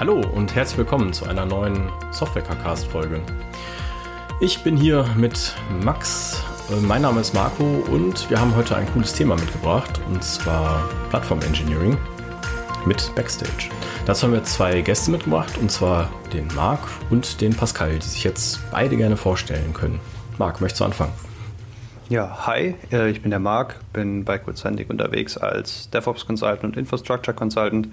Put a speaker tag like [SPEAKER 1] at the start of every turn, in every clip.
[SPEAKER 1] Hallo und herzlich willkommen zu einer neuen Software-Cast-Folge. Ich bin hier mit Max, äh, mein Name ist Marco und wir haben heute ein cooles Thema mitgebracht und zwar Plattform Engineering mit Backstage. Dazu haben wir zwei Gäste mitgebracht und zwar den Marc und den Pascal, die sich jetzt beide gerne vorstellen können. Marc, möchtest du anfangen?
[SPEAKER 2] Ja, hi, äh, ich bin der Marc, bin bei Quidcentic unterwegs als DevOps Consultant und Infrastructure Consultant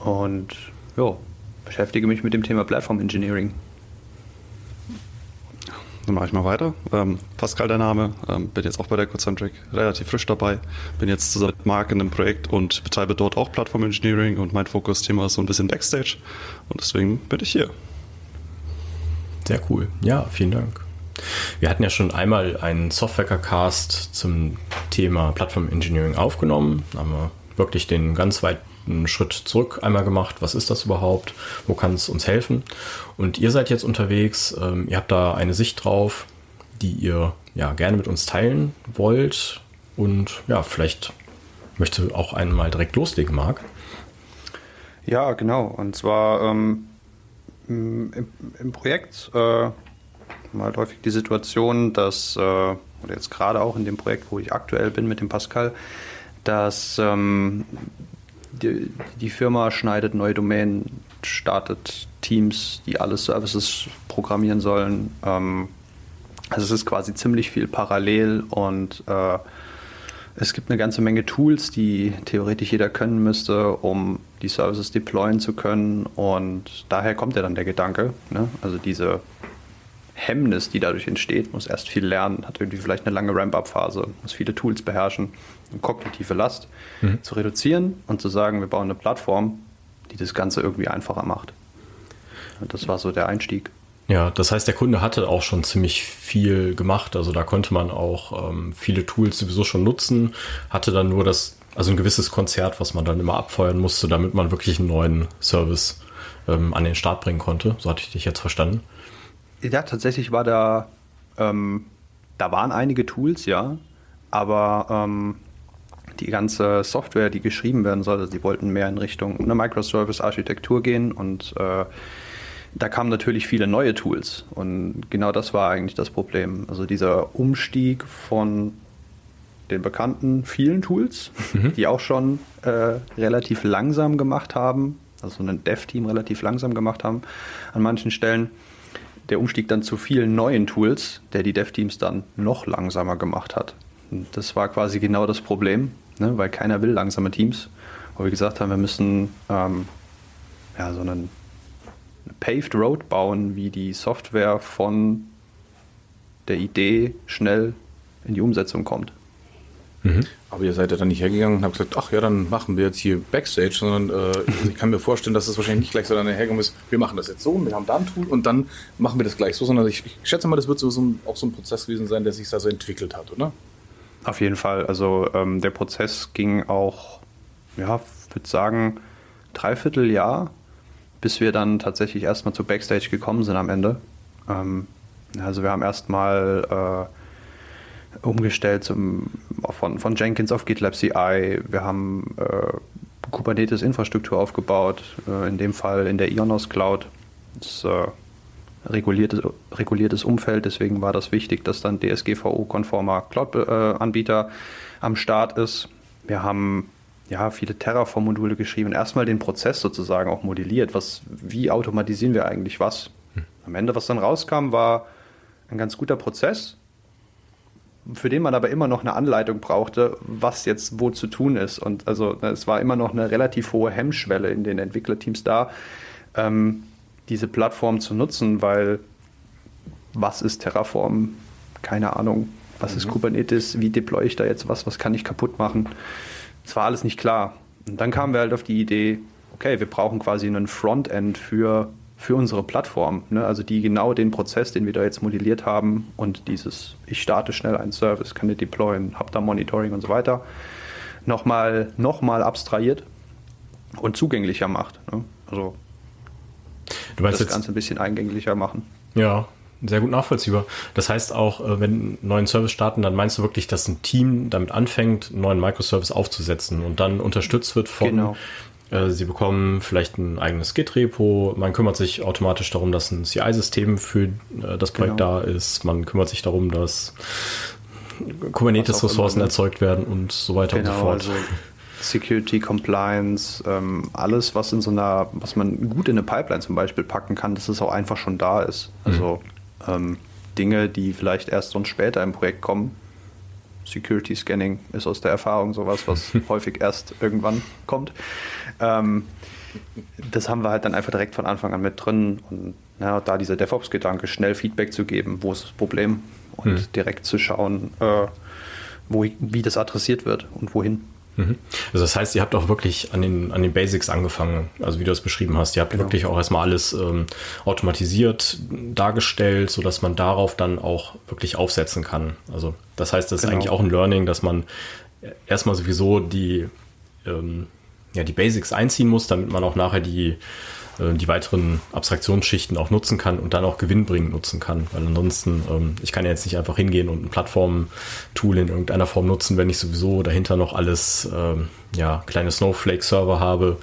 [SPEAKER 2] und ja, beschäftige mich mit dem Thema Platform Engineering.
[SPEAKER 3] Dann mache ich mal weiter. Ähm, Pascal der Name, ähm, bin jetzt auch bei der Cocentric relativ frisch dabei. Bin jetzt zusammen mit Marc in einem Projekt und betreibe dort auch Plattform Engineering und mein Fokusthema ist so ein bisschen Backstage und deswegen bin ich hier.
[SPEAKER 1] Sehr cool. Ja, vielen Dank. Wir hatten ja schon einmal einen Software-Cast zum Thema Plattform Engineering aufgenommen. Da haben wir wirklich den ganz weit einen Schritt zurück einmal gemacht. Was ist das überhaupt? Wo kann es uns helfen? Und ihr seid jetzt unterwegs. Ähm, ihr habt da eine Sicht drauf, die ihr ja gerne mit uns teilen wollt. Und ja, vielleicht möchte auch einmal direkt loslegen, Marc.
[SPEAKER 2] Ja, genau. Und zwar ähm, im, im, Projekt äh, mal häufig die Situation, dass, äh, oder jetzt gerade auch in dem Projekt, wo ich aktuell bin mit dem Pascal, dass ähm, die, die Firma schneidet neue Domänen, startet Teams, die alle Services programmieren sollen. Ähm, also es ist quasi ziemlich viel parallel und äh, es gibt eine ganze Menge Tools, die theoretisch jeder können müsste, um die Services deployen zu können. Und daher kommt ja dann der Gedanke, ne? also diese Hemmnis, die dadurch entsteht, muss erst viel lernen, hat irgendwie vielleicht eine lange Ramp-up-Phase, muss viele Tools beherrschen, eine kognitive Last mhm. zu reduzieren und zu sagen, wir bauen eine Plattform, die das Ganze irgendwie einfacher macht. Und das war so der Einstieg.
[SPEAKER 1] Ja, das heißt, der Kunde hatte auch schon ziemlich viel gemacht. Also da konnte man auch ähm, viele Tools sowieso schon nutzen, hatte dann nur das, also ein gewisses Konzert, was man dann immer abfeuern musste, damit man wirklich einen neuen Service ähm, an den Start bringen konnte. So hatte ich dich jetzt verstanden.
[SPEAKER 2] Ja, tatsächlich war da, ähm, da waren einige Tools, ja, aber ähm, die ganze Software, die geschrieben werden sollte, die wollten mehr in Richtung eine Microservice-Architektur gehen und äh, da kamen natürlich viele neue Tools und genau das war eigentlich das Problem. Also dieser Umstieg von den bekannten vielen Tools, mhm. die auch schon äh, relativ langsam gemacht haben, also ein Dev-Team relativ langsam gemacht haben an manchen Stellen, der Umstieg dann zu vielen neuen Tools, der die Dev-Teams dann noch langsamer gemacht hat. Und das war quasi genau das Problem, ne? weil keiner will langsame Teams. Wo wir gesagt haben, wir müssen ähm, ja, so einen eine Paved Road bauen, wie die Software von der Idee schnell in die Umsetzung kommt.
[SPEAKER 3] Mhm. Aber ihr seid ja dann nicht hergegangen und habt gesagt, ach ja, dann machen wir jetzt hier Backstage, sondern äh, ich kann mir vorstellen, dass das wahrscheinlich nicht gleich so dann hergegangen ist, wir machen das jetzt so, wir haben da ein Tool und dann machen wir das gleich so, sondern ich, ich schätze mal, das wird so, so ein, auch so ein Prozess gewesen sein, der sich da so entwickelt hat, oder?
[SPEAKER 2] Auf jeden Fall. Also ähm, der Prozess ging auch, ja, würde sagen, dreiviertel Jahr, bis wir dann tatsächlich erstmal zu Backstage gekommen sind am Ende. Ähm, also wir haben erstmal äh, umgestellt zum, von, von Jenkins auf GitLab CI. Wir haben äh, Kubernetes-Infrastruktur aufgebaut, äh, in dem Fall in der Ionos Cloud. Das ist äh, reguliertes, reguliertes Umfeld, deswegen war das wichtig, dass dann DSGVO-konformer Cloud-Anbieter am Start ist. Wir haben ja, viele Terraform-Module geschrieben, erstmal den Prozess sozusagen auch modelliert. Was, wie automatisieren wir eigentlich was? Hm. Am Ende, was dann rauskam, war ein ganz guter Prozess, für den man aber immer noch eine Anleitung brauchte, was jetzt wo zu tun ist. Und also es war immer noch eine relativ hohe Hemmschwelle in den Entwicklerteams da, ähm, diese Plattform zu nutzen, weil was ist Terraform? Keine Ahnung. Was mhm. ist Kubernetes? Wie deploy ich da jetzt was? Was kann ich kaputt machen? Es war alles nicht klar. Und dann kamen wir halt auf die Idee, okay, wir brauchen quasi einen Frontend für für unsere Plattform. Ne? Also die genau den Prozess, den wir da jetzt modelliert haben und dieses, ich starte schnell einen Service, kann den deployen, habe da Monitoring und so weiter, nochmal noch mal abstrahiert und zugänglicher macht. Ne? Also
[SPEAKER 1] du meinst das Ganze ein bisschen eingänglicher machen.
[SPEAKER 3] Ja, sehr gut nachvollziehbar. Das heißt auch, äh, wenn neuen Service starten, dann meinst du wirklich, dass ein Team damit anfängt, einen neuen Microservice aufzusetzen und dann unterstützt wird von
[SPEAKER 2] genau
[SPEAKER 1] sie bekommen vielleicht ein eigenes Git-Repo. Man kümmert sich automatisch darum, dass ein CI-System für äh, das Projekt genau. da ist. Man kümmert sich darum, dass Kubernetes-Ressourcen erzeugt werden und so weiter genau, und so genau, fort. Also
[SPEAKER 2] Security, Compliance, ähm, alles, was in so einer, was man gut in eine Pipeline zum Beispiel packen kann, dass es auch einfach schon da ist. Also mhm. ähm, Dinge, die vielleicht erst sonst später im Projekt kommen. Security Scanning ist aus der Erfahrung sowas, was häufig erst irgendwann kommt. Ähm, das haben wir halt dann einfach direkt von Anfang an mit drin und ja, da dieser DevOps-Gedanke, schnell Feedback zu geben, wo ist das Problem und mhm. direkt zu schauen, äh, wo, wie das adressiert wird und wohin.
[SPEAKER 1] Mhm. Also das heißt, ihr habt auch wirklich an den, an den Basics angefangen, also wie du es beschrieben hast. Ihr habt genau. wirklich auch erstmal alles ähm, automatisiert dargestellt, sodass man darauf dann auch wirklich aufsetzen kann. Also das heißt, das genau. ist eigentlich auch ein Learning, dass man erstmal sowieso die, ähm, ja, die Basics einziehen muss, damit man auch nachher die die weiteren Abstraktionsschichten auch nutzen kann und dann auch gewinnbringend nutzen kann. Weil ansonsten, ähm, ich kann ja jetzt nicht einfach hingehen und ein Plattform-Tool in irgendeiner Form nutzen, wenn ich sowieso dahinter noch alles, ähm, ja, kleine Snowflake-Server habe,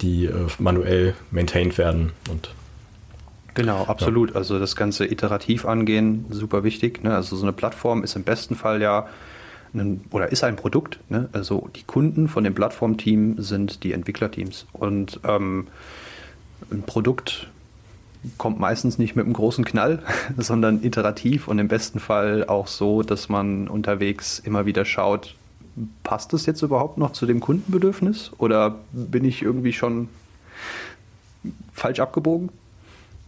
[SPEAKER 1] die äh, manuell maintained werden und
[SPEAKER 2] Genau, absolut. Ja. Also das Ganze iterativ angehen, super wichtig. Ne? Also so eine Plattform ist im besten Fall ja ein, oder ist ein Produkt. Ne? Also die Kunden von dem Plattformteam sind die Entwicklerteams. Und ähm, ein Produkt kommt meistens nicht mit einem großen Knall, sondern iterativ und im besten Fall auch so, dass man unterwegs immer wieder schaut, passt das jetzt überhaupt noch zu dem Kundenbedürfnis oder bin ich irgendwie schon falsch abgebogen?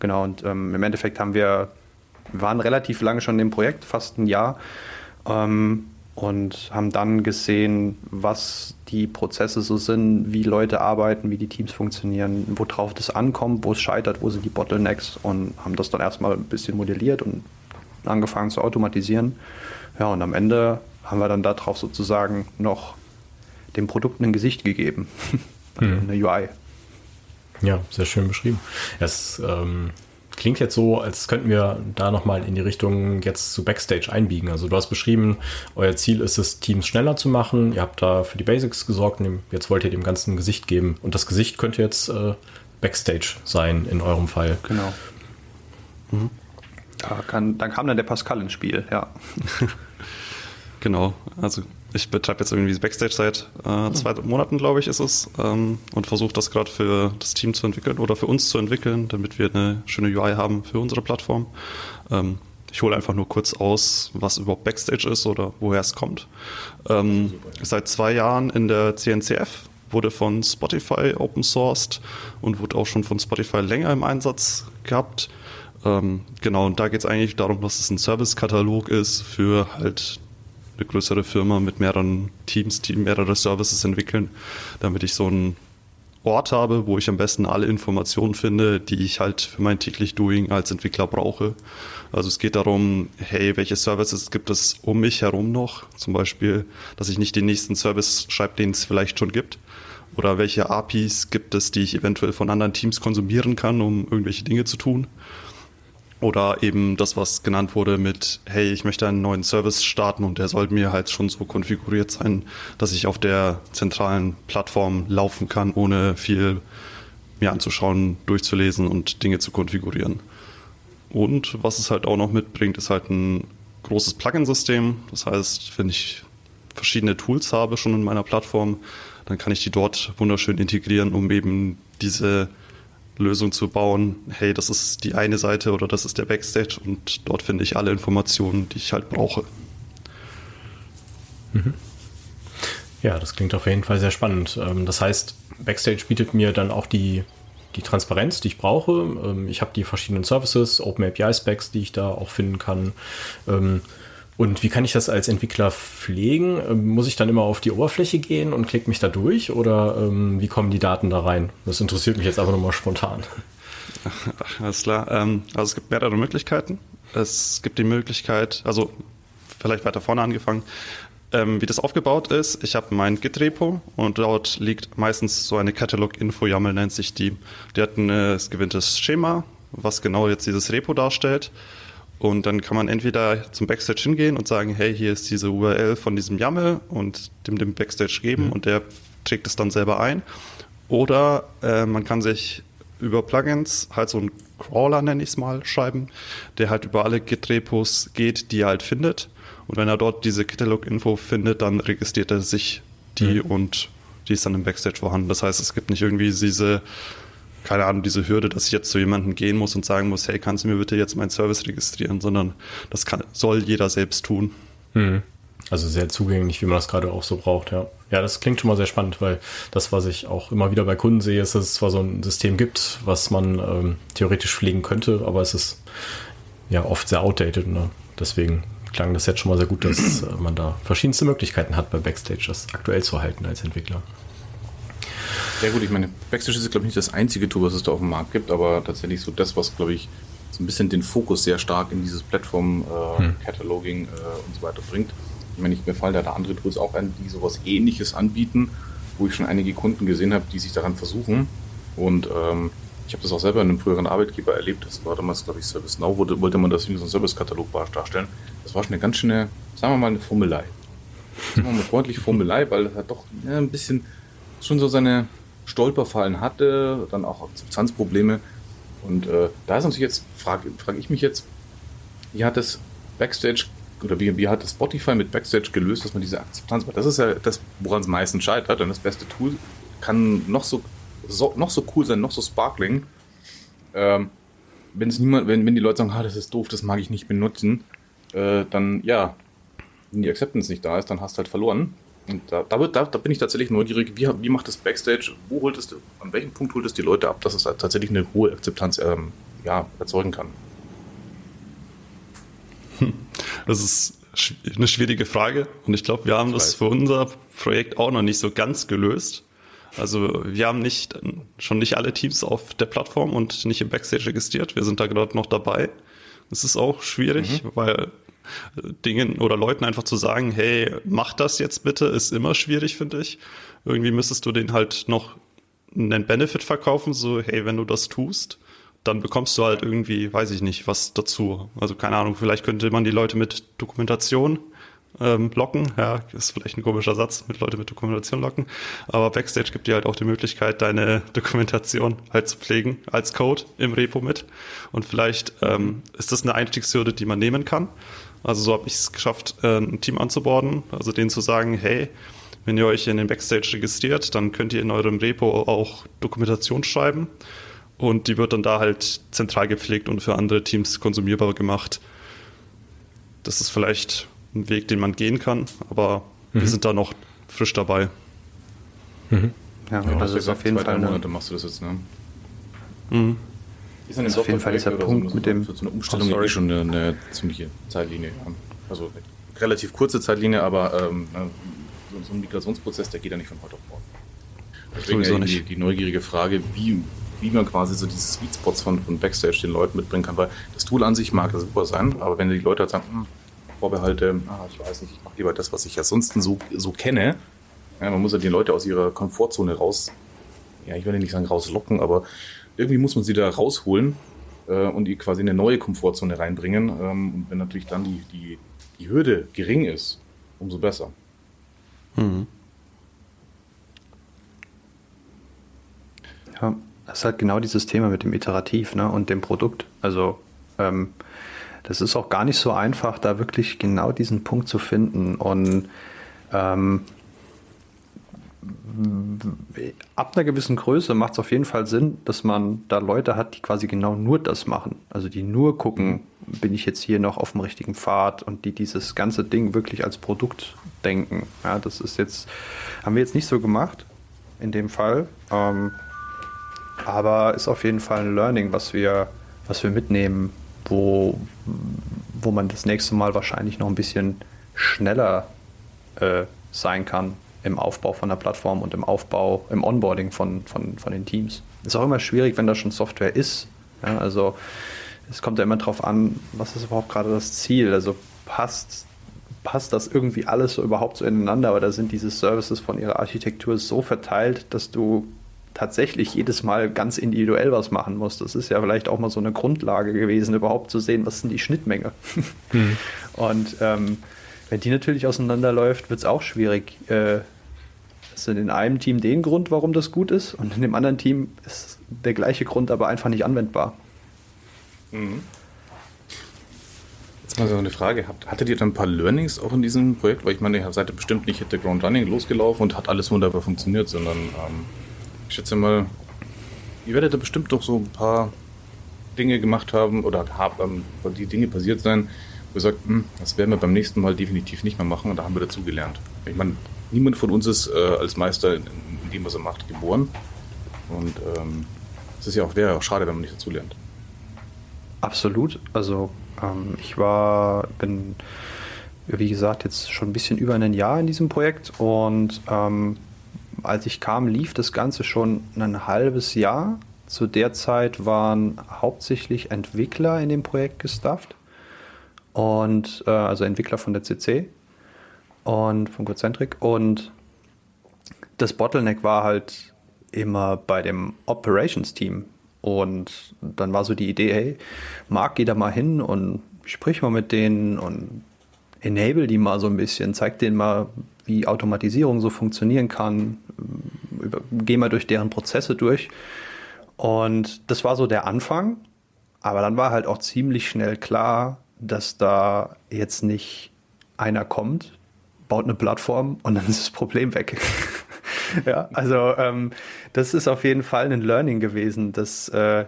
[SPEAKER 2] Genau, und ähm, im Endeffekt haben wir, waren relativ lange schon im Projekt, fast ein Jahr. Ähm, und haben dann gesehen, was die Prozesse so sind, wie Leute arbeiten, wie die Teams funktionieren, worauf das ankommt, wo es scheitert, wo sind die Bottlenecks und haben das dann erstmal ein bisschen modelliert und angefangen zu automatisieren. Ja, und am Ende haben wir dann darauf sozusagen noch dem Produkt ein Gesicht gegeben, also mhm. eine UI.
[SPEAKER 1] Ja, sehr schön beschrieben. Es ähm, klingt jetzt so, als könnten wir da nochmal in die Richtung jetzt zu Backstage einbiegen. Also du hast beschrieben, euer Ziel ist es, Teams schneller zu machen. Ihr habt da für die Basics gesorgt und jetzt wollt ihr dem Ganzen ein Gesicht geben. Und das Gesicht könnte jetzt äh, Backstage sein in eurem Fall.
[SPEAKER 2] Genau. Mhm. Da kann, dann kam dann der Pascal ins Spiel, ja.
[SPEAKER 4] genau, also ich betreibe jetzt irgendwie Backstage seit äh, zwei Monaten, glaube ich, ist es, ähm, und versuche das gerade für das Team zu entwickeln oder für uns zu entwickeln, damit wir eine schöne UI haben für unsere Plattform. Ähm, ich hole einfach nur kurz aus, was überhaupt Backstage ist oder woher es kommt. Ähm, seit zwei Jahren in der CNCF, wurde von Spotify open sourced und wurde auch schon von Spotify länger im Einsatz gehabt. Ähm, genau, und da geht es eigentlich darum, dass es ein Service-Katalog ist für halt eine größere Firma mit mehreren Teams, die mehrere Services entwickeln, damit ich so einen Ort habe, wo ich am besten alle Informationen finde, die ich halt für mein täglich Doing als Entwickler brauche. Also es geht darum, hey, welche Services gibt es um mich herum noch? Zum Beispiel, dass ich nicht den nächsten Service schreibe, den es vielleicht schon gibt. Oder welche APIs gibt es, die ich eventuell von anderen Teams konsumieren kann, um irgendwelche Dinge zu tun. Oder eben das, was genannt wurde mit, hey, ich möchte einen neuen Service starten und der soll mir halt schon so konfiguriert sein, dass ich auf der zentralen Plattform laufen kann, ohne viel mir anzuschauen, durchzulesen und Dinge zu konfigurieren. Und was es halt auch noch mitbringt, ist halt ein großes Plugin-System. Das heißt, wenn ich verschiedene Tools habe schon in meiner Plattform, dann kann ich die dort wunderschön integrieren, um eben diese Lösung zu bauen, hey, das ist die eine Seite oder das ist der Backstage und dort finde ich alle Informationen, die ich halt brauche.
[SPEAKER 1] Mhm. Ja, das klingt auf jeden Fall sehr spannend. Ähm, das heißt, Backstage bietet mir dann auch die, die Transparenz, die ich brauche. Ähm, ich habe die verschiedenen Services, Open API Specs, die ich da auch finden kann. Und wie kann ich das als Entwickler pflegen? Ähm, muss ich dann immer auf die Oberfläche gehen und klicke mich da durch oder ähm, wie kommen die Daten da rein? Das interessiert mich jetzt einfach nochmal spontan.
[SPEAKER 4] Alles klar. Ähm, also es gibt mehrere Möglichkeiten. Es gibt die Möglichkeit, also vielleicht weiter vorne angefangen, ähm, wie das aufgebaut ist. Ich habe mein Git-Repo und dort liegt meistens so eine Catalog-Info-YAML, nennt sich die. Die hat ein äh, gewinntes Schema, was genau jetzt dieses Repo darstellt. Und dann kann man entweder zum Backstage hingehen und sagen, hey, hier ist diese URL von diesem YAML und dem dem Backstage geben mhm. und der trägt es dann selber ein. Oder äh, man kann sich über Plugins halt so einen Crawler, nenne ich es mal, schreiben, der halt über alle Git-Repos geht, die er halt findet. Und wenn er dort diese Catalog-Info findet, dann registriert er sich die mhm. und die ist dann im Backstage vorhanden. Das heißt, es gibt nicht irgendwie diese, keine Ahnung, diese Hürde, dass ich jetzt zu jemandem gehen muss und sagen muss, hey, kannst du mir bitte jetzt meinen Service registrieren, sondern das kann, soll jeder selbst tun.
[SPEAKER 1] Mhm. Also sehr zugänglich, wie man das gerade auch so braucht, ja. Ja, das klingt schon mal sehr spannend, weil das, was ich auch immer wieder bei Kunden sehe, ist, dass es zwar so ein System gibt, was man ähm, theoretisch pflegen könnte, aber es ist ja oft sehr outdated. Ne? Deswegen klang das jetzt schon mal sehr gut, dass äh, man da verschiedenste Möglichkeiten hat bei Backstage, das aktuell zu halten als Entwickler.
[SPEAKER 3] Ja gut, ich meine, Backstage ist, glaube ich, nicht das einzige Tool, was es da auf dem Markt gibt, aber tatsächlich so das, was, glaube ich, so ein bisschen den Fokus sehr stark in dieses Plattform-Cataloging äh, hm. äh, und so weiter bringt. Ich meine, mir fallen da, da andere Tools auch an, die sowas ähnliches anbieten, wo ich schon einige Kunden gesehen habe, die sich daran versuchen. Und ähm, ich habe das auch selber in einem früheren Arbeitgeber erlebt. Das war damals, glaube ich, ServiceNow, wollte, wollte man das wie so ein Service-Katalog darstellen. Das war schon eine ganz schöne, sagen wir mal, eine Formelei. Sagen wir mal freundlich Formelei, weil das hat doch ja, ein bisschen schon so seine Stolperfallen hatte, dann auch Akzeptanzprobleme. Und äh, da ist natürlich jetzt, frage frag ich mich jetzt, wie hat das Backstage oder wie, wie hat das Spotify mit Backstage gelöst, dass man diese Akzeptanz macht? Das ist ja das, woran es meistens scheitert. Denn das beste Tool kann noch so, so, noch so cool sein, noch so sparkling. Ähm, wenn es niemand, wenn, wenn die Leute sagen, ah, das ist doof, das mag ich nicht benutzen, äh, dann ja, wenn die Acceptance nicht da ist, dann hast du halt verloren. Und da, da, wird, da, da bin ich tatsächlich neugierig, wie, wie macht das Backstage, wo holt es, an welchem Punkt holt es die Leute ab, dass es halt tatsächlich eine hohe Akzeptanz ähm, ja, erzeugen kann?
[SPEAKER 4] Das ist eine schwierige Frage und ich glaube, wir haben das für unser Projekt auch noch nicht so ganz gelöst. Also wir haben nicht schon nicht alle Teams auf der Plattform und nicht im Backstage registriert. Wir sind da gerade noch dabei. Es ist auch schwierig, mhm. weil Dingen oder Leuten einfach zu sagen, hey, mach das jetzt bitte, ist immer schwierig, finde ich. Irgendwie müsstest du den halt noch einen Benefit verkaufen, so, hey, wenn du das tust, dann bekommst du halt irgendwie, weiß ich nicht, was dazu. Also keine Ahnung, vielleicht könnte man die Leute mit Dokumentation ähm, locken. Ja, ist vielleicht ein komischer Satz, mit Leute mit Dokumentation locken. Aber Backstage gibt dir halt auch die Möglichkeit, deine Dokumentation halt zu pflegen als Code im Repo mit. Und vielleicht ähm, ist das eine Einstiegshürde, die man nehmen kann. Also so habe ich es geschafft, äh, ein Team anzuborden, also denen zu sagen, hey, wenn ihr euch in den Backstage registriert, dann könnt ihr in eurem Repo auch Dokumentation schreiben. Und die wird dann da halt zentral gepflegt und für andere Teams konsumierbar gemacht. Das ist vielleicht ein Weg, den man gehen kann, aber mhm. wir sind da noch frisch dabei.
[SPEAKER 3] Mhm. Ja, ja, also ist auf jeden Fall. Monate machst du das jetzt, ne? Mhm. Ist, ist auf jeden Fall dieser Punkt so, mit dem. So eine Umstellung oh, eh schon eine, eine, ziemliche Zeitlinie. Also eine relativ kurze Zeitlinie, aber ähm, so ein Migrationsprozess, der geht ja nicht von heute auf morgen. Deswegen die, die neugierige Frage, wie wie man quasi so diese Sweet Spots von, von Backstage den Leuten mitbringen kann, weil das Tool an sich mag super sein, aber wenn die Leute halt sagen, hm, Vorbehalte, ah, ich weiß nicht, ich mache lieber das, was ich ansonsten so, so kenne, ja, man muss ja die Leute aus ihrer Komfortzone raus, ja, ich will nicht sagen rauslocken, aber irgendwie muss man sie da rausholen äh, und die quasi in eine neue Komfortzone reinbringen. Ähm, und wenn natürlich dann die, die, die Hürde gering ist, umso besser. Mhm.
[SPEAKER 2] Ja, das ist halt genau dieses Thema mit dem Iterativ ne, und dem Produkt. Also ähm, das ist auch gar nicht so einfach, da wirklich genau diesen Punkt zu finden. Und ähm, ab einer gewissen Größe macht es auf jeden Fall Sinn, dass man da Leute hat, die quasi genau nur das machen. Also die nur gucken, bin ich jetzt hier noch auf dem richtigen Pfad und die dieses ganze Ding wirklich als Produkt denken. Ja, das ist jetzt, haben wir jetzt nicht so gemacht in dem Fall. Ähm, aber ist auf jeden Fall ein Learning, was wir, was wir mitnehmen, wo, wo man das nächste Mal wahrscheinlich noch ein bisschen schneller äh, sein kann im Aufbau von der Plattform und im Aufbau, im Onboarding von, von, von den Teams. Ist auch immer schwierig, wenn da schon Software ist. Ja, also es kommt ja immer darauf an, was ist überhaupt gerade das Ziel. Also passt, passt das irgendwie alles so überhaupt so ineinander oder sind diese Services von ihrer Architektur so verteilt, dass du tatsächlich jedes Mal ganz individuell was machen muss. Das ist ja vielleicht auch mal so eine Grundlage gewesen, überhaupt zu sehen, was denn die Schnittmenge. Mhm. Und ähm, wenn die natürlich auseinanderläuft, wird es auch schwierig, äh, hast du in einem Team den Grund, warum das gut ist, und in dem anderen Team ist der gleiche Grund aber einfach nicht anwendbar.
[SPEAKER 3] Mhm. Jetzt mal so eine Frage. Hattet ihr dann ein paar Learnings auch in diesem Projekt? Weil ich meine, ihr seid bestimmt nicht mit der Ground Running losgelaufen und hat alles wunderbar funktioniert, sondern ähm, ich schätze mal, ihr werdet da bestimmt doch so ein paar Dinge gemacht haben oder haben, ähm, die Dinge passiert sein, wo ihr sagt, hm, das werden wir beim nächsten Mal definitiv nicht mehr machen und da haben wir dazu gelernt. Ich meine, niemand von uns ist äh, als Meister in, in, dem, was er macht, geboren. Und ähm, es ist ja auch, wäre auch schade, wenn man nicht dazu lernt.
[SPEAKER 2] Absolut. Also ähm, ich war, bin, wie gesagt, jetzt schon ein bisschen über ein Jahr in diesem Projekt und ähm, als ich kam, lief das Ganze schon ein halbes Jahr. Zu der Zeit waren hauptsächlich Entwickler in dem Projekt gestafft und äh, also Entwickler von der CC und von Gocentric und das Bottleneck war halt immer bei dem Operations Team und dann war so die Idee, hey, Marc, geh da mal hin und sprich mal mit denen und enable die mal so ein bisschen, zeig denen mal, wie Automatisierung so funktionieren kann, geh mal durch deren Prozesse durch. Und das war so der Anfang, aber dann war halt auch ziemlich schnell klar, dass da jetzt nicht einer kommt, baut eine Plattform und dann ist das Problem weg. ja, also ähm, das ist auf jeden Fall ein Learning gewesen, dass äh,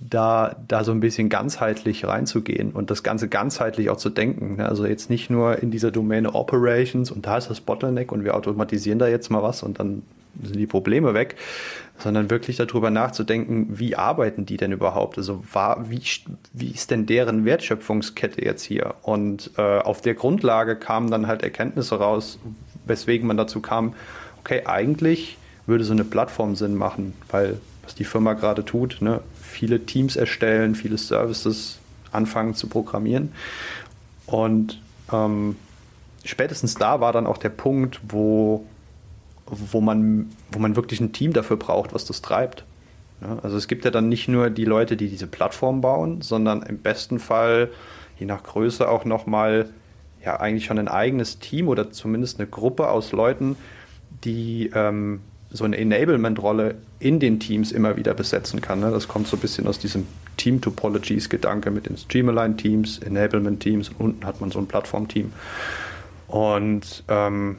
[SPEAKER 2] da, da so ein bisschen ganzheitlich reinzugehen und das Ganze ganzheitlich auch zu denken. Ne? Also jetzt nicht nur in dieser Domäne Operations und da ist das Bottleneck und wir automatisieren da jetzt mal was und dann sind die Probleme weg, sondern wirklich darüber nachzudenken, wie arbeiten die denn überhaupt? Also war, wie, wie ist denn deren Wertschöpfungskette jetzt hier? Und äh, auf der Grundlage kamen dann halt Erkenntnisse raus, weswegen man dazu kam, okay, eigentlich würde so eine Plattform Sinn machen, weil was die Firma gerade tut, ne, viele Teams erstellen, viele Services anfangen zu programmieren. Und ähm, spätestens da war dann auch der Punkt, wo, wo, man, wo man wirklich ein Team dafür braucht, was das treibt. Ja, also es gibt ja dann nicht nur die Leute, die diese Plattform bauen, sondern im besten Fall, je nach Größe, auch nochmal ja eigentlich schon ein eigenes Team oder zumindest eine Gruppe aus Leuten, die ähm, so eine Enablement-Rolle in den Teams immer wieder besetzen kann. Ne? Das kommt so ein bisschen aus diesem Team-Topologies-Gedanke mit den Streamline-Teams, Enablement-Teams unten hat man so ein Plattform-Team. Und ähm,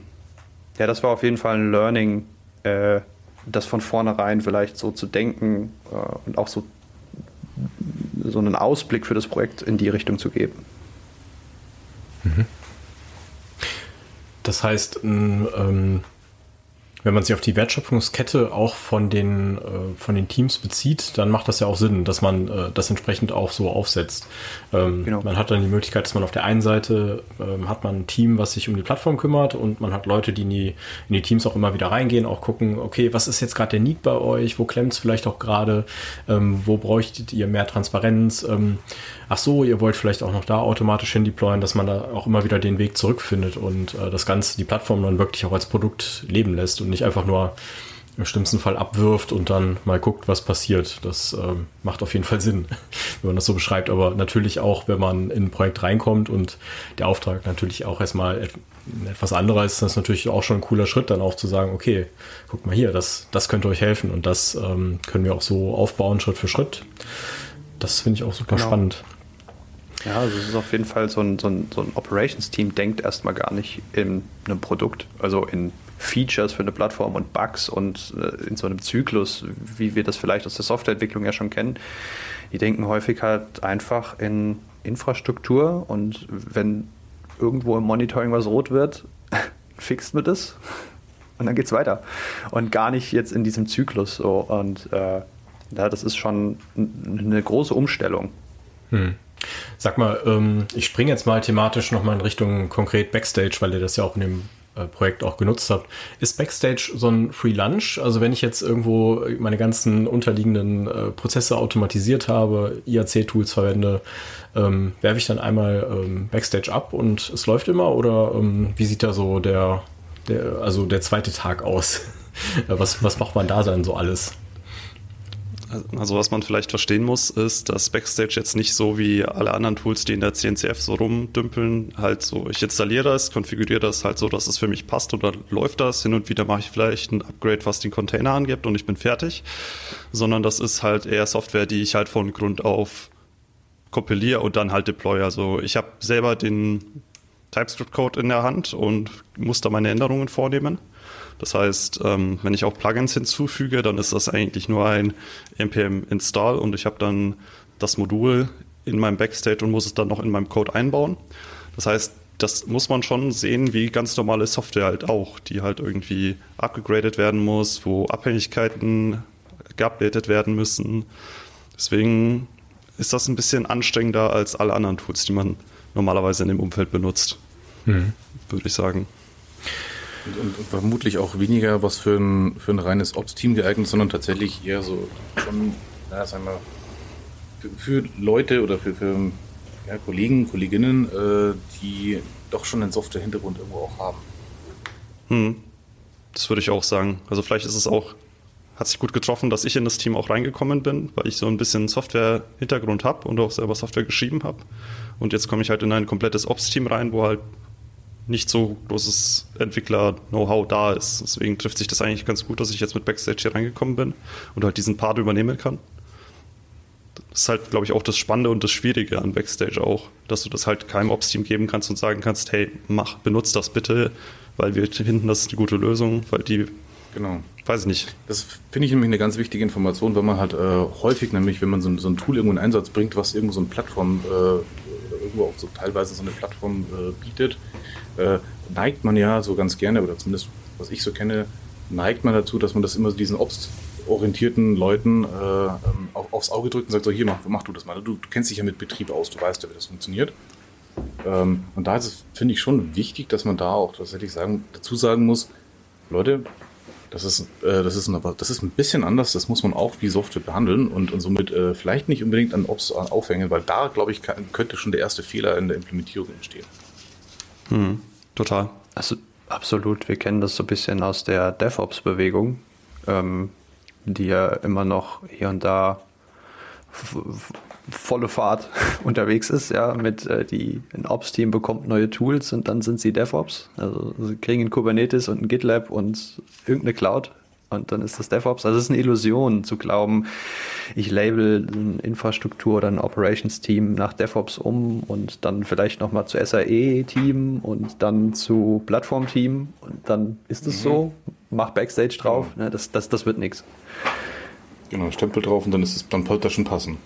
[SPEAKER 2] ja, das war auf jeden Fall ein Learning, äh, das von vornherein vielleicht so zu denken äh, und auch so, so einen Ausblick für das Projekt in die Richtung zu geben.
[SPEAKER 1] Mhm. Das heißt, ähm, wenn man sich auf die Wertschöpfungskette auch von den, äh, von den Teams bezieht, dann macht das ja auch Sinn, dass man äh, das entsprechend auch so aufsetzt. Ähm, genau. Man hat dann die Möglichkeit, dass man auf der einen Seite ähm, hat man ein Team, was sich um die Plattform kümmert und man hat Leute, die in die, in die Teams auch immer wieder reingehen, auch gucken, okay, was ist jetzt gerade der Need bei euch, wo klemmt es vielleicht auch gerade, ähm, wo bräuchtet ihr mehr Transparenz, ähm, ach so, ihr wollt vielleicht auch noch da automatisch hin deployen, dass man da auch immer wieder den Weg zurückfindet und äh, das Ganze, die Plattform dann wirklich auch als Produkt leben lässt und nicht einfach nur im schlimmsten Fall abwirft und dann mal guckt, was passiert. Das ähm, macht auf jeden Fall Sinn, wenn man das so beschreibt. Aber natürlich auch, wenn man in ein Projekt reinkommt und der Auftrag natürlich auch erstmal et etwas anderer ist, ist das natürlich auch schon ein cooler Schritt, dann auch zu sagen, okay, guckt mal hier, das, das könnte euch helfen und das ähm, können wir auch so aufbauen, Schritt für Schritt. Das finde ich auch super genau. spannend.
[SPEAKER 2] Ja, also es ist auf jeden Fall so ein, so ein, so ein Operations-Team denkt erstmal gar nicht in einem Produkt, also in Features für eine Plattform und Bugs und äh, in so einem Zyklus, wie wir das vielleicht aus der Softwareentwicklung ja schon kennen. Die denken häufig halt einfach in Infrastruktur und wenn irgendwo im Monitoring was rot wird, fixt man das und dann geht's weiter. Und gar nicht jetzt in diesem Zyklus so. Und äh, ja, das ist schon eine große Umstellung.
[SPEAKER 1] Hm. Sag mal, ähm, ich springe jetzt mal thematisch nochmal in Richtung konkret Backstage, weil ihr das ja auch in dem Projekt auch genutzt habt. Ist Backstage so ein Free Lunch? Also wenn ich jetzt irgendwo meine ganzen unterliegenden äh, Prozesse automatisiert habe, IAC-Tools verwende, ähm, werfe ich dann einmal ähm, Backstage ab und es läuft immer? Oder ähm, wie sieht da so der, der, also der zweite Tag aus? was, was macht man da dann so alles?
[SPEAKER 4] Also was man vielleicht verstehen muss, ist, dass Backstage jetzt nicht so wie alle anderen Tools, die in der CNCF so rumdümpeln, halt so, ich installiere das, konfiguriere das halt so, dass es für mich passt oder läuft das. Hin und wieder mache ich vielleicht ein Upgrade, was den Container angibt und ich bin fertig. Sondern das ist halt eher Software, die ich halt von Grund auf kompiliere und dann halt deploy. Also ich habe selber den TypeScript-Code in der Hand und muss da meine Änderungen vornehmen. Das heißt, ähm, wenn ich auch Plugins hinzufüge, dann ist das eigentlich nur ein npm install und ich habe dann das Modul in meinem Backstage und muss es dann noch in meinem Code einbauen. Das heißt, das muss man schon sehen wie ganz normale Software halt auch, die halt irgendwie abgegradet werden muss, wo Abhängigkeiten geupdatet werden müssen. Deswegen ist das ein bisschen anstrengender als alle anderen Tools, die man normalerweise in dem Umfeld benutzt, mhm. würde ich sagen.
[SPEAKER 3] Und, und, vermutlich auch weniger was für ein, für ein reines Ops-Team geeignet, sondern tatsächlich eher so schon, naja, sagen wir, für, für Leute oder für, für ja, Kollegen, Kolleginnen, äh, die doch schon einen Software-Hintergrund irgendwo auch haben.
[SPEAKER 4] Hm. Das würde ich auch sagen. Also vielleicht ist es auch, hat sich gut getroffen, dass ich in das Team auch reingekommen bin, weil ich so ein bisschen Software-Hintergrund habe und auch selber Software geschrieben habe. Und jetzt komme ich halt in ein komplettes Ops-Team rein, wo halt nicht so großes Entwickler-Know-how da ist. Deswegen trifft sich das eigentlich ganz gut, dass ich jetzt mit Backstage hier reingekommen bin und halt diesen Part übernehmen kann. Das ist halt, glaube ich, auch das Spannende und das Schwierige an Backstage auch, dass du das halt keinem Ops-Team geben kannst und sagen kannst, hey, mach, benutzt das bitte, weil wir finden, das ist eine gute Lösung, weil die
[SPEAKER 3] Genau.
[SPEAKER 4] Weiß ich nicht.
[SPEAKER 3] Das finde ich nämlich eine ganz wichtige Information, weil man halt äh, häufig, nämlich wenn man so, so, ein Tool irgendwo in Einsatz bringt, was irgendwo so eine Plattform, äh, irgendwo auch so teilweise so eine Plattform äh, bietet, äh, neigt man ja so ganz gerne, oder zumindest was ich so kenne, neigt man dazu, dass man das immer diesen obstorientierten Leuten äh, ähm, auf, aufs Auge drückt und sagt, so hier, mach, mach du das mal. Du, du, kennst dich ja mit Betrieb aus, du weißt ja, wie das funktioniert. Ähm, und da ist es, finde ich, schon wichtig, dass man da auch tatsächlich sagen, dazu sagen muss, Leute, das ist, äh, das, ist ein, das ist ein bisschen anders, das muss man auch wie Software behandeln und, und somit äh, vielleicht nicht unbedingt an Ops aufhängen, weil da, glaube ich, kann, könnte schon der erste Fehler in der Implementierung entstehen.
[SPEAKER 2] Hm, total. Also absolut, wir kennen das so ein bisschen aus der DevOps-Bewegung, ähm, die ja immer noch hier und da volle Fahrt unterwegs ist, ja, mit äh, die ein Ops-Team bekommt neue Tools und dann sind sie DevOps. Also sie kriegen ein Kubernetes und ein GitLab und irgendeine Cloud und dann ist das DevOps. Also es ist eine Illusion zu glauben, ich label ein Infrastruktur oder ein Operations-Team nach DevOps um und dann vielleicht nochmal zu SAE-Team und dann zu Plattform-Team und dann ist es mhm. so, mach Backstage drauf. Genau. Ne, das, das, das wird nichts.
[SPEAKER 3] Genau, Stempel drauf und dann ist es, dann sollte das schon passen.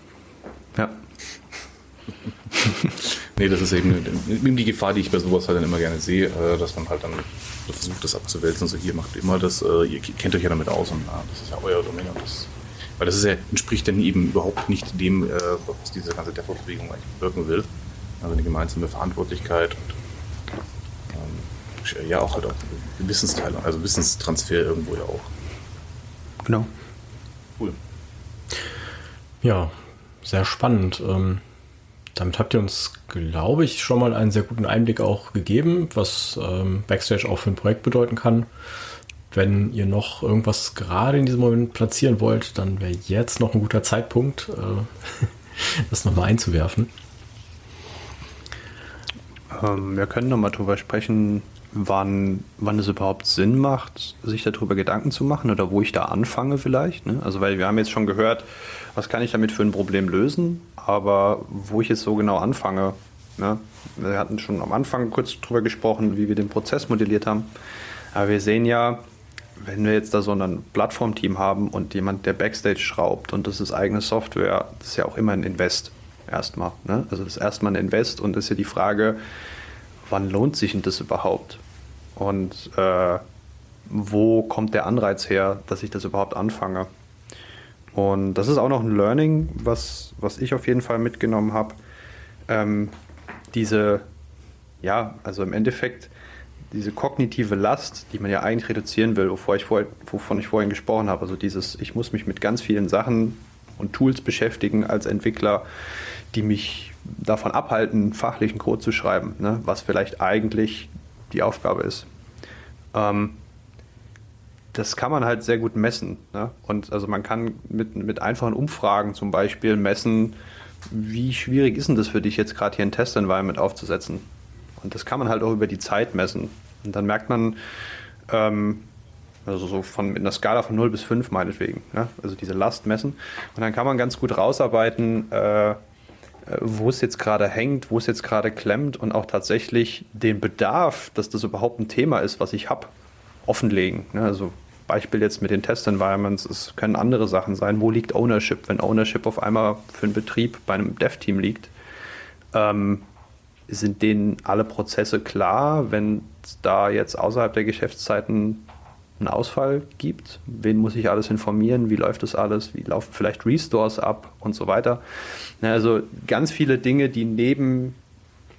[SPEAKER 2] Ja.
[SPEAKER 3] nee, das ist eben, eben die Gefahr, die ich bei sowas halt dann immer gerne sehe, äh, dass man halt dann versucht, das abzuwälzen. So, hier macht immer das, äh, ihr kennt euch ja damit aus und na, das ist ja euer Domain. Und das, weil das ist ja, entspricht dann eben überhaupt nicht dem, äh, was diese ganze DevOps-Bewegung eigentlich wirken will. Also eine gemeinsame Verantwortlichkeit und ähm, ja auch halt auch Wissensteilung, also Wissenstransfer irgendwo ja auch.
[SPEAKER 2] Genau.
[SPEAKER 1] Cool. Ja, sehr spannend. Ähm, damit habt ihr uns, glaube ich, schon mal einen sehr guten Einblick auch gegeben, was ähm, Backstage auch für ein Projekt bedeuten kann. Wenn ihr noch irgendwas gerade in diesem Moment platzieren wollt, dann wäre jetzt noch ein guter Zeitpunkt, äh, das nochmal einzuwerfen.
[SPEAKER 2] Ähm, wir können nochmal drüber sprechen, wann, wann es überhaupt Sinn macht, sich darüber Gedanken zu machen oder wo ich da anfange vielleicht. Ne? Also weil wir haben jetzt schon gehört, was kann ich damit für ein Problem lösen, aber wo ich jetzt so genau anfange. Ne? Wir hatten schon am Anfang kurz drüber gesprochen, wie wir den Prozess modelliert haben. Aber wir sehen ja, wenn wir jetzt da so ein Plattformteam haben und jemand, der Backstage schraubt und das ist eigene Software, das ist ja auch immer ein Invest erstmal. Ne? Also das ist erstmal ein Invest und das ist ja die Frage, wann lohnt sich denn das überhaupt? Und äh, wo kommt der Anreiz her, dass ich das überhaupt anfange? Und das ist auch noch ein Learning, was, was ich auf jeden Fall mitgenommen habe. Ähm, diese, ja, also im Endeffekt diese kognitive Last, die man ja eigentlich reduzieren will, wovor ich vor, wovon ich vorhin gesprochen habe, also dieses, ich muss mich mit ganz vielen Sachen und Tools beschäftigen als Entwickler, die mich davon abhalten, fachlichen Code zu schreiben, ne, was vielleicht eigentlich die Aufgabe ist. Ähm, das kann man halt sehr gut messen. Ne? Und also man kann mit, mit einfachen Umfragen zum Beispiel messen, wie schwierig ist denn das für dich jetzt gerade hier ein Test-Environment aufzusetzen? Und das kann man halt auch über die Zeit messen. Und dann merkt man, ähm, also so von mit einer Skala von 0 bis 5 meinetwegen, ne? also diese Last messen. Und dann kann man ganz gut rausarbeiten, äh, wo es jetzt gerade hängt, wo es jetzt gerade klemmt und auch tatsächlich den Bedarf, dass das überhaupt ein Thema ist, was ich habe, offenlegen. Ne? Also Beispiel jetzt mit den Test-Environments, es können andere Sachen sein. Wo liegt Ownership? Wenn Ownership auf einmal für einen Betrieb bei einem Dev-Team liegt, ähm, sind denen alle Prozesse klar, wenn da jetzt außerhalb der Geschäftszeiten einen Ausfall gibt? Wen muss ich alles informieren? Wie läuft das alles? Wie laufen vielleicht Restores ab und so weiter? Also ganz viele Dinge, die neben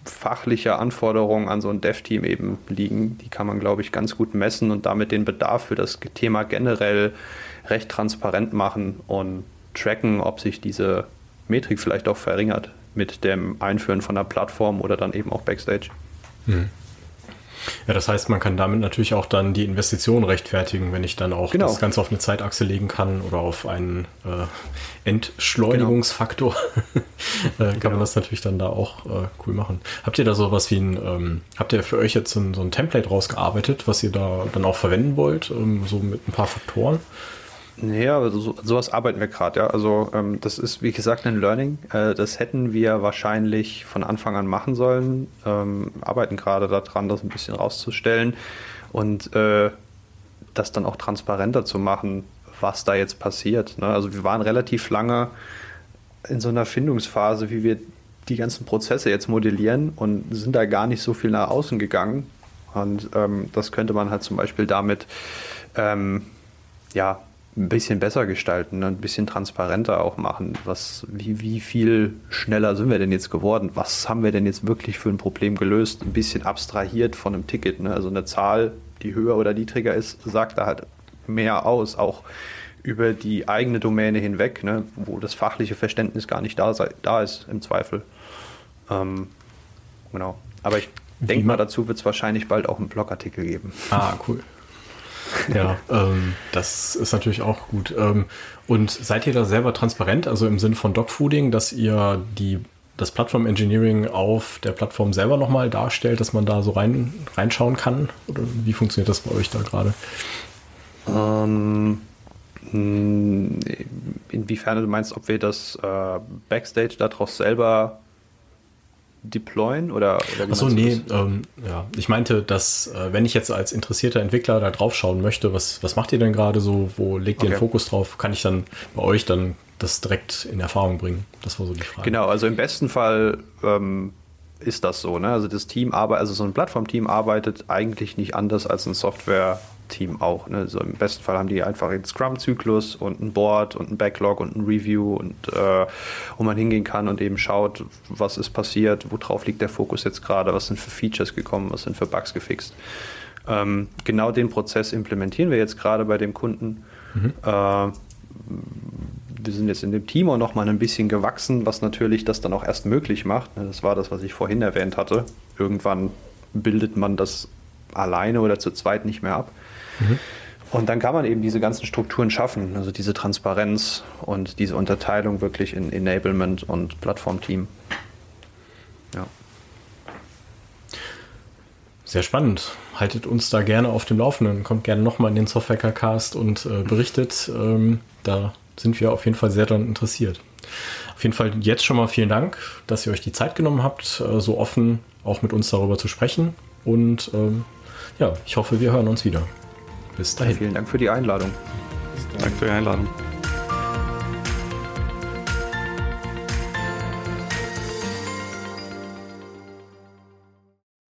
[SPEAKER 2] fachliche Anforderungen an so ein Dev-Team eben liegen. Die kann man, glaube ich, ganz gut messen und damit den Bedarf für das Thema generell recht transparent machen und tracken, ob sich diese Metrik vielleicht auch verringert mit dem Einführen von der Plattform oder dann eben auch Backstage. Mhm.
[SPEAKER 1] Ja, das heißt, man kann damit natürlich auch dann die Investition rechtfertigen, wenn ich dann auch genau. das Ganze auf eine Zeitachse legen kann oder auf einen äh, Entschleunigungsfaktor, genau. äh, kann genau. man das natürlich dann da auch äh, cool machen. Habt ihr da so was wie ein, ähm, habt ihr für euch jetzt so ein, so ein Template rausgearbeitet, was ihr da dann auch verwenden wollt, ähm, so mit ein paar Faktoren?
[SPEAKER 2] Ja, also so, sowas arbeiten wir gerade, ja. Also ähm, das ist, wie gesagt, ein Learning. Äh, das hätten wir wahrscheinlich von Anfang an machen sollen. Ähm, arbeiten gerade daran, das ein bisschen rauszustellen und äh, das dann auch transparenter zu machen, was da jetzt passiert. Ne? Also wir waren relativ lange in so einer Findungsphase, wie wir die ganzen Prozesse jetzt modellieren und sind da gar nicht so viel nach außen gegangen. Und ähm, das könnte man halt zum Beispiel damit ähm, ja, ein bisschen besser gestalten, ne? ein bisschen transparenter auch machen. Was, wie, wie viel schneller sind wir denn jetzt geworden? Was haben wir denn jetzt wirklich für ein Problem gelöst? Ein bisschen abstrahiert von einem Ticket. Ne? Also eine Zahl, die höher oder niedriger ist, sagt da halt mehr aus, auch über die eigene Domäne hinweg, ne? wo das fachliche Verständnis gar nicht da, sei, da ist im Zweifel. Ähm, genau. Aber ich denke mal, dazu wird es wahrscheinlich bald auch einen Blogartikel geben.
[SPEAKER 1] Ah, cool. Ja, ähm, das ist natürlich auch gut. Ähm, und seid ihr da selber transparent, also im Sinne von Dogfooding, dass ihr die, das Plattform Engineering auf der Plattform selber nochmal darstellt, dass man da so rein, reinschauen kann? Oder wie funktioniert das bei euch da gerade?
[SPEAKER 2] Ähm, hm, inwiefern du meinst, ob wir das äh, Backstage daraus selber deployen oder, oder
[SPEAKER 1] Achso, nee, ähm, ja. Ich meinte, dass äh, wenn ich jetzt als interessierter Entwickler da drauf schauen möchte, was, was macht ihr denn gerade so, wo legt ihr okay. den Fokus drauf, kann ich dann bei euch dann das direkt in Erfahrung bringen? Das war so die Frage.
[SPEAKER 2] Genau, also im besten Fall ähm, ist das so. Ne? Also das Team arbeitet, also so ein Plattformteam arbeitet eigentlich nicht anders als ein Software Team auch. Ne? So Im besten Fall haben die einfach einen Scrum-Zyklus und ein Board und ein Backlog und ein Review und äh, wo man hingehen kann und eben schaut, was ist passiert, worauf liegt der Fokus jetzt gerade, was sind für Features gekommen, was sind für Bugs gefixt. Ähm, genau den Prozess implementieren wir jetzt gerade bei dem Kunden. Mhm. Äh, wir sind jetzt in dem Team auch noch mal ein bisschen gewachsen, was natürlich das dann auch erst möglich macht. Ne? Das war das, was ich vorhin erwähnt hatte. Irgendwann bildet man das alleine oder zu zweit nicht mehr ab. Mhm. Und dann kann man eben diese ganzen Strukturen schaffen, also diese Transparenz und diese Unterteilung wirklich in Enablement und Plattformteam. Ja.
[SPEAKER 1] Sehr spannend. Haltet uns da gerne auf dem Laufenden. Kommt gerne nochmal in den Software-Cast und äh, berichtet. Ähm, da sind wir auf jeden Fall sehr daran interessiert. Auf jeden Fall jetzt schon mal vielen Dank, dass ihr euch die Zeit genommen habt, äh, so offen auch mit uns darüber zu sprechen. Und ähm, ja, ich hoffe, wir hören uns wieder. Bis dahin.
[SPEAKER 2] Vielen Dank für die Einladung.
[SPEAKER 4] Danke für die Einladung.